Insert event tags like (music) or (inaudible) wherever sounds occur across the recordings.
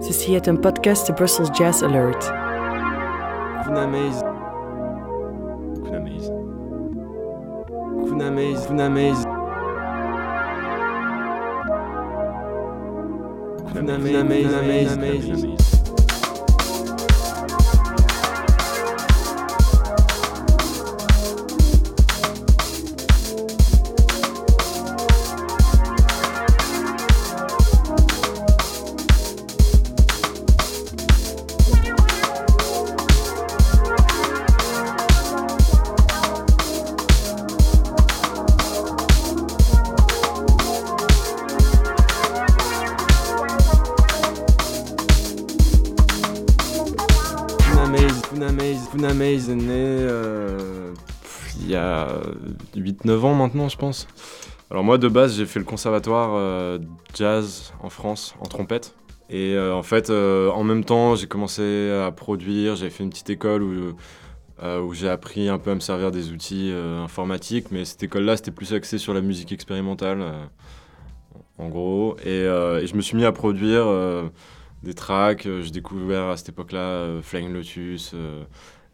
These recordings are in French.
Ceci est un podcast de Brussels Jazz Alert. Kunamaze. Funamaze est né euh, il y a 8-9 ans maintenant, je pense. Alors moi, de base, j'ai fait le conservatoire euh, jazz en France, en trompette. Et euh, en fait, en même temps, j'ai commencé à produire, j'avais fait une petite école où, où j'ai appris un peu à me servir des outils informatiques, mais cette école-là, c'était plus axé sur la musique expérimentale, en gros. Et, je me suis mis à produire des tracks. J'ai découvert à cette époque-là Flying Lotus,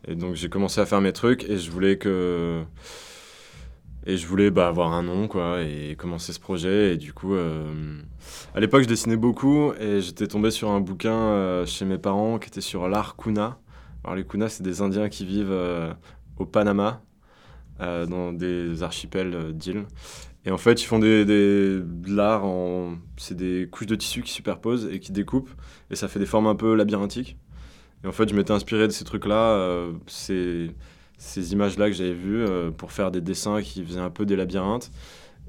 et donc j'ai commencé à faire mes trucs et je voulais que et je voulais bah, avoir un nom quoi et commencer ce projet et du coup euh, à l'époque je dessinais beaucoup et j'étais tombé sur un bouquin euh, chez mes parents qui était sur l'art kuna. Alors les kuna c'est des Indiens qui vivent euh, au Panama dans des archipels d'îles et en fait ils font des, des de l'art en c'est des couches de tissu qui superposent et qui découpent et ça fait des formes un peu labyrinthiques. Et en fait, je m'étais inspiré de ces trucs-là, euh, ces, images-là que j'avais vues euh, pour faire des dessins qui faisaient un peu des labyrinthes.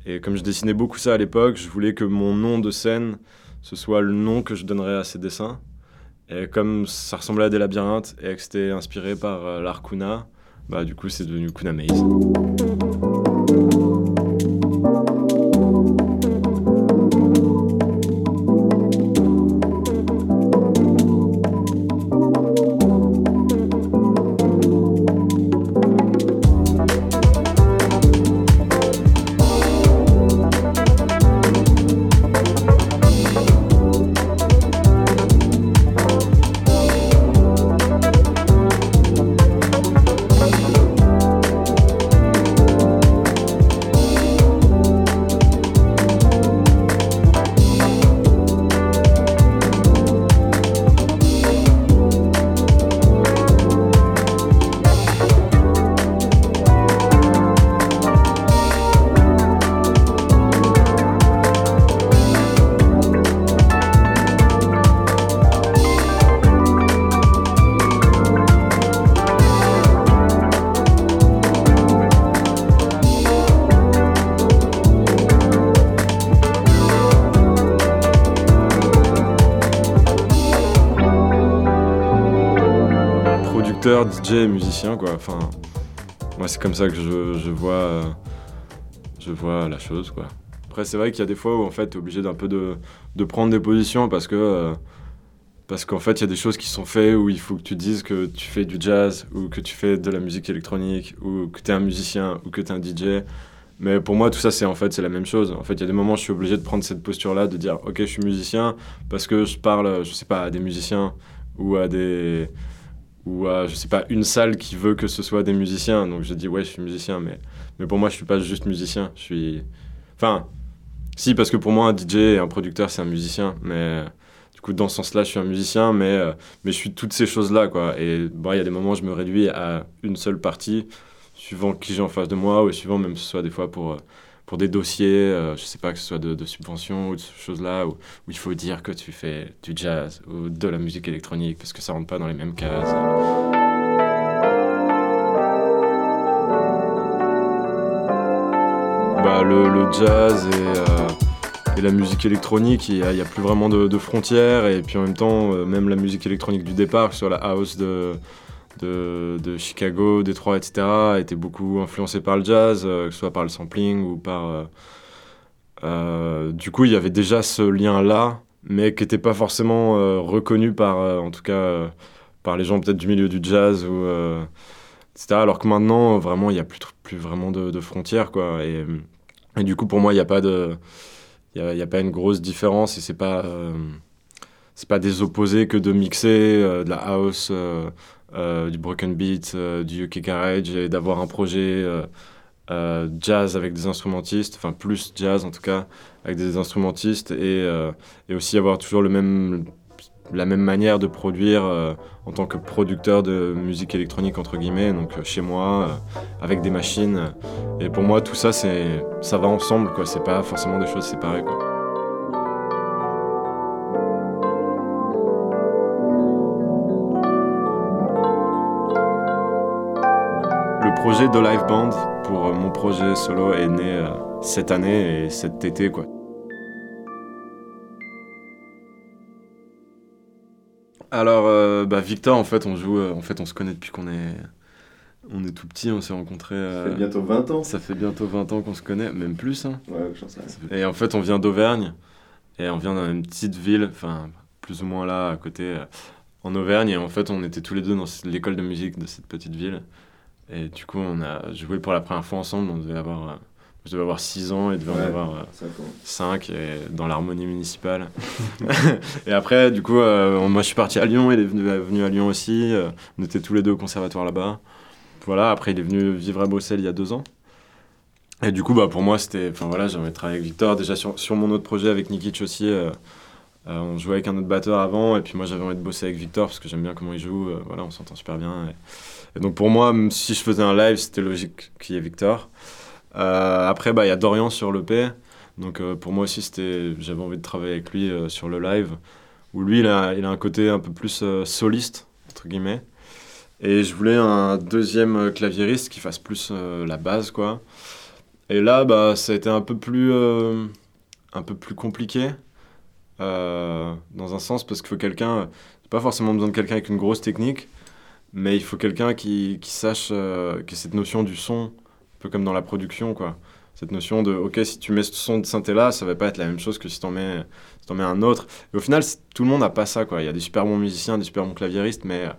Et comme je dessinais beaucoup ça à l'époque, je voulais que mon nom de scène, ce soit le nom que je donnerais à ces dessins. Et comme ça ressemblait à des labyrinthes et que c'était inspiré par euh, l'art Kuna, bah, du coup, c'est devenu Kuna Maze. DJ, musicien, quoi. Enfin, moi, c'est comme ça que je, je vois, je vois la chose, quoi. Après, c'est vrai qu'il y a des fois où, en fait, tu es obligé d'un peu de, de, prendre des positions parce que... Euh, parce qu'en fait, il y a des choses qui sont faites où il faut que tu dises que tu fais du jazz ou que tu fais de la musique électronique ou que tu es un musicien ou que tu es un DJ. Mais pour moi, tout ça, c'est en fait, c'est la même chose. En fait, il y a des moments où je suis obligé de prendre cette posture-là, de dire, OK, je suis musicien parce que je parle, je sais pas, à des musiciens ou à des, ou à, je sais pas, une salle qui veut que ce soit des musiciens. Donc je dis, ouais, je suis musicien, mais, mais pour moi, je suis pas juste musicien. Je suis. Enfin, si, parce que pour moi, un DJ et un producteur, c'est un musicien. Mais du coup, dans ce sens-là, je suis un musicien, mais, euh, mais je suis toutes ces choses-là, quoi. Et bon, il y a des moments où je me réduis à une seule partie, suivant qui j'ai en face de moi, ou suivant même ce soit des fois pour. Pour des dossiers, euh, je sais pas, que ce soit de, de subventions ou de choses-là, où, il faut dire que tu fais du jazz ou de la musique électronique, parce que ça rentre pas dans les mêmes cases. Bah, le, jazz et, euh, la musique électronique, il n'y a, plus vraiment de, frontières, et puis en même temps, euh, même la musique électronique du départ, que ce soit la house de de, Chicago, Détroit, etc., était beaucoup influencé par le jazz, euh, que ce soit par le sampling ou par... Euh, euh, du coup, il y avait déjà ce lien-là, mais qui n'était pas forcément reconnu par, en tout cas, par les gens peut-être du milieu du jazz, ou, etc. Alors que maintenant, vraiment, il n'y a plus, vraiment de, frontières, quoi. Et, du coup, pour moi, il n'y a pas de... Il n'y a, pas une grosse différence et c'est pas c'est pas des opposés que de mixer de la house, du broken beat, du UK garage et d'avoir un projet jazz avec des instrumentistes, enfin plus jazz en tout cas, avec des instrumentistes et, et aussi avoir toujours le même la même manière de produire euh, en tant que producteur de musique électronique entre guillemets, donc euh, chez moi, euh, avec des machines. Et pour moi, tout ça, ça va ensemble, quoi. C'est pas forcément des choses séparées. Projet de Live Band pour mon projet solo est né cette année et cet été, quoi. Alors, euh, bah, Victor, en fait, on joue, euh, en fait, on se connaît depuis qu'on est, on est tout petit, on s'est rencontrés. ça fait bientôt 20 ans. Ça fait bientôt 20 ans qu'on se connaît, même plus. Hein. Ouais, sais Et en fait, on vient d'Auvergne, et on vient d'une petite ville, enfin, plus ou moins là, à côté, euh, en Auvergne, et en fait, on était tous les deux dans l'école de musique de cette petite ville. Et du coup, on a joué pour la première fois ensemble, on devait avoir je devais avoir 6 ans et devait en avoir 5 euh, dans l'harmonie municipale. (laughs) et après, du coup, euh, moi je suis parti à Lyon, il est venu, venu à Lyon aussi. Euh, on était tous les deux au conservatoire là-bas. Voilà, après il est venu vivre à Bruxelles il y a 2 ans. Et du coup, bah, pour moi, c'était. Enfin voilà, j'aimerais travailler avec Victor. Déjà sur, sur, mon autre projet avec Nikic aussi, on jouait avec un autre batteur avant. Et puis moi, j'avais envie de bosser avec Victor parce que j'aime bien comment il joue. voilà, on s'entend super bien. Et, et, donc pour moi, si je faisais un live, c'était logique qu'il y ait Victor. Euh, après, bah, il y a Dorian sur l'EP. Donc euh, pour moi aussi, j'avais envie de travailler avec lui euh, sur le live. Où lui, il a, il a un côté un peu plus soliste, entre guillemets. Et je voulais un deuxième claviériste qui fasse plus la base, quoi. Et là, bah, ça a été un peu plus, un peu plus compliqué, dans un sens, parce qu'il faut quelqu'un, pas forcément besoin de quelqu'un avec une grosse technique, mais il faut quelqu'un qui, qui sache que cette notion du son, peu comme dans la production, quoi. Cette notion de, ok, si tu mets ce son de synthé là, ça va pas être la même chose que si tu mets, si en mets un autre. Et au final, tout le monde n'a pas ça, quoi. Il y a des super bons musiciens, des super bons claviéristes, mais,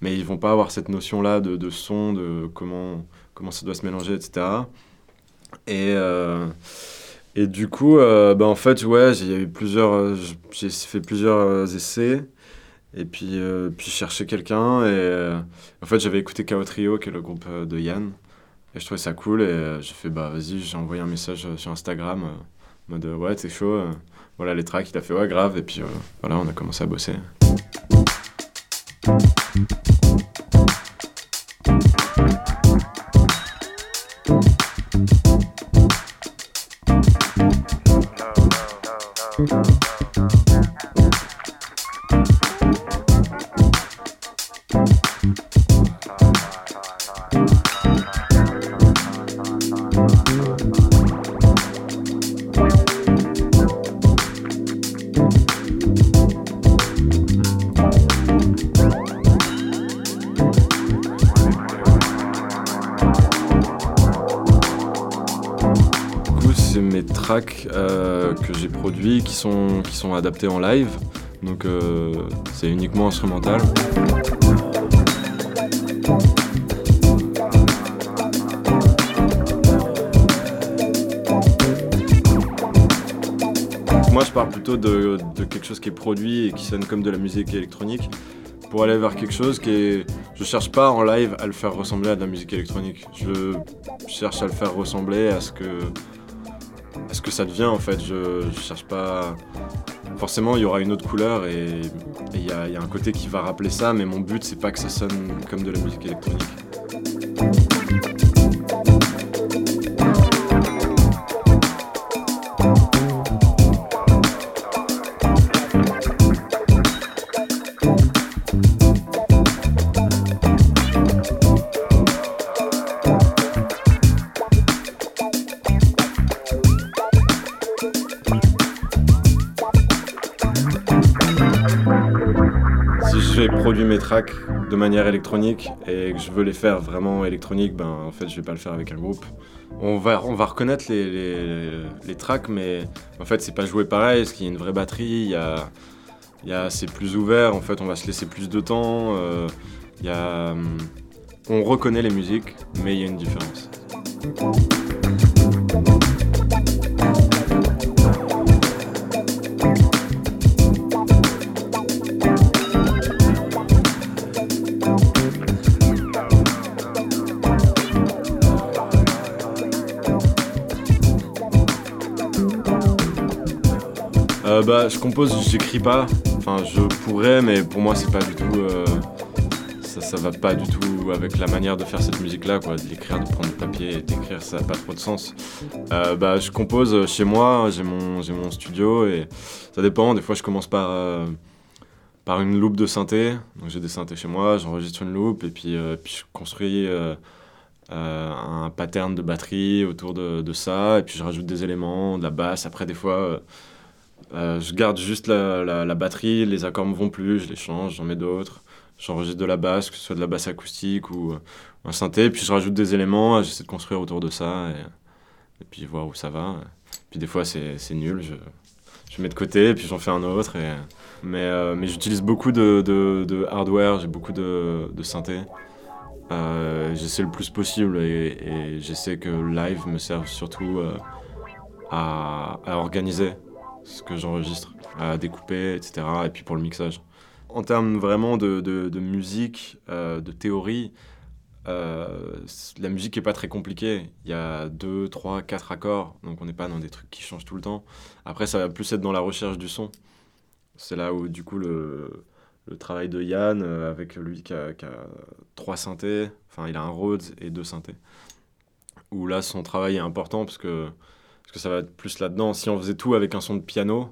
mais ils vont pas avoir cette notion-là de, de, son, de comment, comment ça doit se mélanger, etc. Et, euh, et du coup, euh, bah, en fait, ouais, j'ai eu plusieurs, j'ai fait plusieurs essais. Et puis, euh, puis chercher quelqu'un. Et en fait, j'avais écouté Chaos Trio, qui est le groupe de Yann. Et je trouvais ça cool et euh, j'ai fait bah vas-y, j'ai envoyé un message euh, sur Instagram euh, en mode ouais, t'es chaud. voilà les tracks, il a fait ouais, grave. Et puis voilà, on a commencé à bosser. Euh, que j'ai produits qui sont, qui sont adaptés en live. Donc euh, c'est uniquement instrumental. Moi je parle plutôt de, de, quelque chose qui est produit et qui sonne comme de la musique électronique pour aller vers quelque chose qui est... Je cherche pas en live à le faire ressembler à de la musique électronique. Je cherche à le faire ressembler à ce que ce que ça devient en fait. Je, je cherche pas. Forcément, il y aura une autre couleur et il y, a un côté qui va rappeler ça, mais mon but c'est pas que ça sonne comme de la musique électronique. De manière électronique et que je veux les faire vraiment électroniques, ben en fait je vais pas le faire avec un groupe. On va, on va reconnaître les, les, tracks, mais en fait c'est pas joué pareil, parce qu'il y a une vraie batterie, il y a, y a, c'est plus ouvert, en fait on va se laisser plus de temps, euh, y a, hum, on reconnaît les musiques, mais il y a une différence. Bah, je compose, j'écris pas. Enfin, je pourrais, mais pour moi, c'est pas du tout. Euh, ça, ça va pas du tout avec la manière de faire cette musique-là, quoi. D'écrire, de prendre du papier et d'écrire, ça n'a pas trop de sens. Euh, bah, je compose chez moi, j'ai mon, mon studio et ça dépend. Des fois, je commence par, euh, par une loupe de synthé. Donc, j'ai des synthés chez moi, j'enregistre une loupe et puis, puis je construis. un pattern de batterie autour de, de, ça, et puis je rajoute des éléments, de la basse. Après, des fois, euh, je garde juste la, batterie, les accords me vont plus, je les change, j'en mets d'autres. J'enregistre de la basse, que ce soit de la basse acoustique ou euh, un synthé, puis je rajoute des éléments, j'essaie de construire autour de ça et, puis voir où ça va. Puis des fois c'est nul, je, je mets de côté, et puis j'en fais un autre. Et, mais euh, mais j'utilise beaucoup de, de, hardware, j'ai beaucoup de, de synthé. j'essaie le plus possible et, j'essaie que live me serve surtout à, à organiser ce que j'enregistre, à découper, etc. Et puis pour le mixage. En termes vraiment de, de, musique, euh, de théorie, euh, la musique n'est pas très compliquée. Il y a deux, trois, quatre accords, donc on n'est pas dans des trucs qui changent tout le temps. Après, ça va plus être dans la recherche du son. C'est là où, du coup, le, le travail de Yann, euh, avec lui qui a, qui a, trois synthés, enfin, il a un Rhodes et deux synthés, où là, son travail est important parce que que ça va être plus là-dedans. Si on faisait tout avec un son de piano,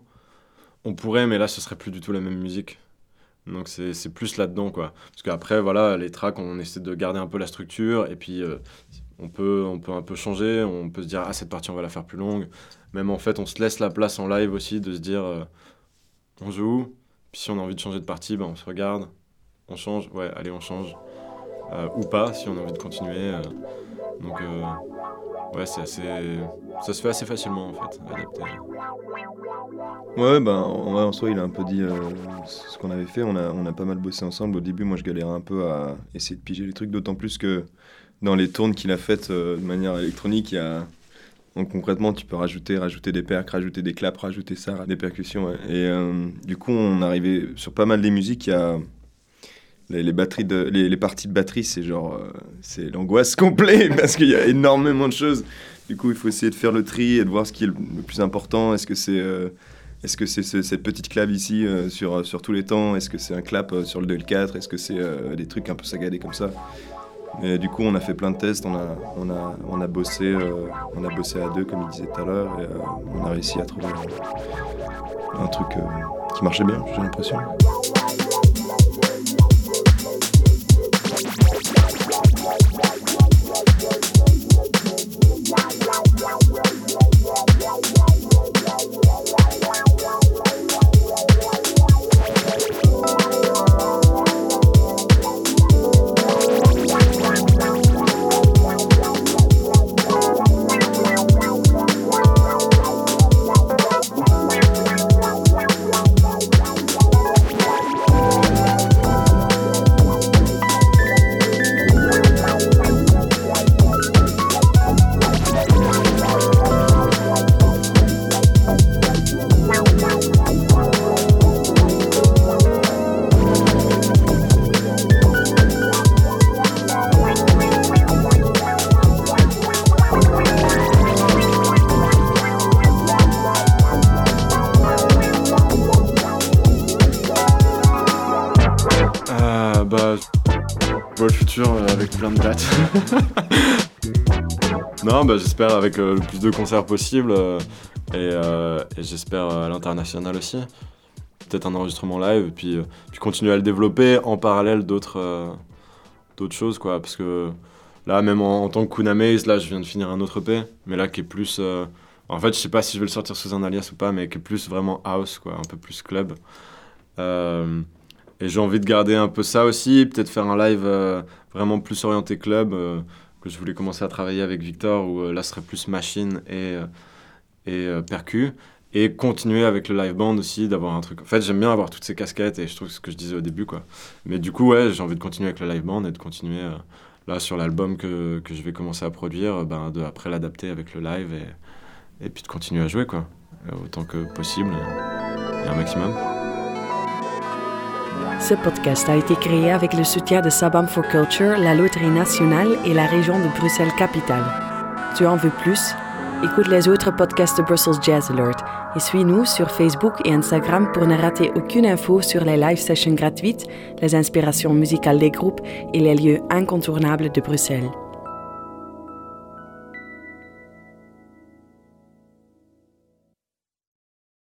on pourrait, mais là, ce serait plus du tout la même musique. Donc c'est plus là-dedans, quoi. Parce qu'après, voilà, les tracks, on essaie de garder un peu la structure, et puis euh, on, peut, on peut un peu changer, on peut se dire, ah, cette partie, on va la faire plus longue. Même en fait, on se laisse la place en live aussi de se dire, euh, on joue, puis si on a envie de changer de partie, ben, on se regarde, on change, ouais, allez, on change. Euh, ou pas, si on a envie de continuer. Donc ouais, c'est assez. Ça se fait assez facilement en fait, adapter. Ouais, ben en, soi, il a un peu dit euh, ce qu'on avait fait. On a, on a pas mal bossé ensemble. Au début, moi, je galérais un peu à essayer de piger les trucs, d'autant plus que dans les tournes qu'il a faites euh, de manière électronique, il y a. Concrètement, tu peux rajouter, rajouter des percs, rajouter des claps, rajouter ça, des percussions. Et euh, du coup, on arrivait sur pas mal des musiques. Il les, batteries les, parties de batterie, c'est genre, euh, c'est l'angoisse (laughs) complète parce qu'il y a énormément de choses. Du coup, il faut essayer de faire le tri et de voir ce qui est le, plus important. Est-ce que c'est euh, est-ce cette petite clave ici euh, sur, sur tous les temps? Est-ce que c'est un clap sur le 2 et le 4 Est-ce que c'est des trucs un peu sagadés comme ça? Et du coup, on a fait plein de tests, on a, on a, on a, bossé, on a bossé à deux, comme il disait tout à l'heure, et on a réussi à trouver un truc qui marchait bien, j'ai l'impression. (laughs) non, bah, j'espère avec euh, le plus de concerts possible euh, euh, et, j'espère à l'international aussi. Peut-être un enregistrement live, puis, puis continuer à le développer en parallèle d'autres choses, quoi. Parce que là, même en, tant que Kuna Maze, là, je viens de finir un autre EP, mais là, qui est plus. en fait, je sais pas si je vais le sortir sous un alias ou pas, mais qui est plus vraiment house, quoi, un peu plus club. Et j'ai envie de garder un peu ça aussi, peut-être faire un live vraiment plus orienté club, euh, que je voulais commencer à travailler avec Victor, où euh, là, serait plus machine et, euh, et percu. Et continuer avec le live band aussi, d'avoir un truc. En fait, j'aime bien avoir toutes ces casquettes et je trouve ce que je disais au début, quoi. Mais du coup, ouais, j'ai envie de continuer avec le live band et de continuer là sur l'album que, que, je vais commencer à produire, ben, de après l'adapter avec le live et, et puis de continuer à jouer, quoi. Autant que possible et un maximum. Ce podcast a été créé avec le soutien de Sabam for Culture, la Loterie nationale et la région de Bruxelles-Capitale. Tu en veux plus? Écoute les autres podcasts de Brussels Jazz Alert et suis-nous sur Facebook et Instagram pour ne rater aucune info sur les live sessions gratuites, les inspirations musicales des groupes et les lieux incontournables de Bruxelles.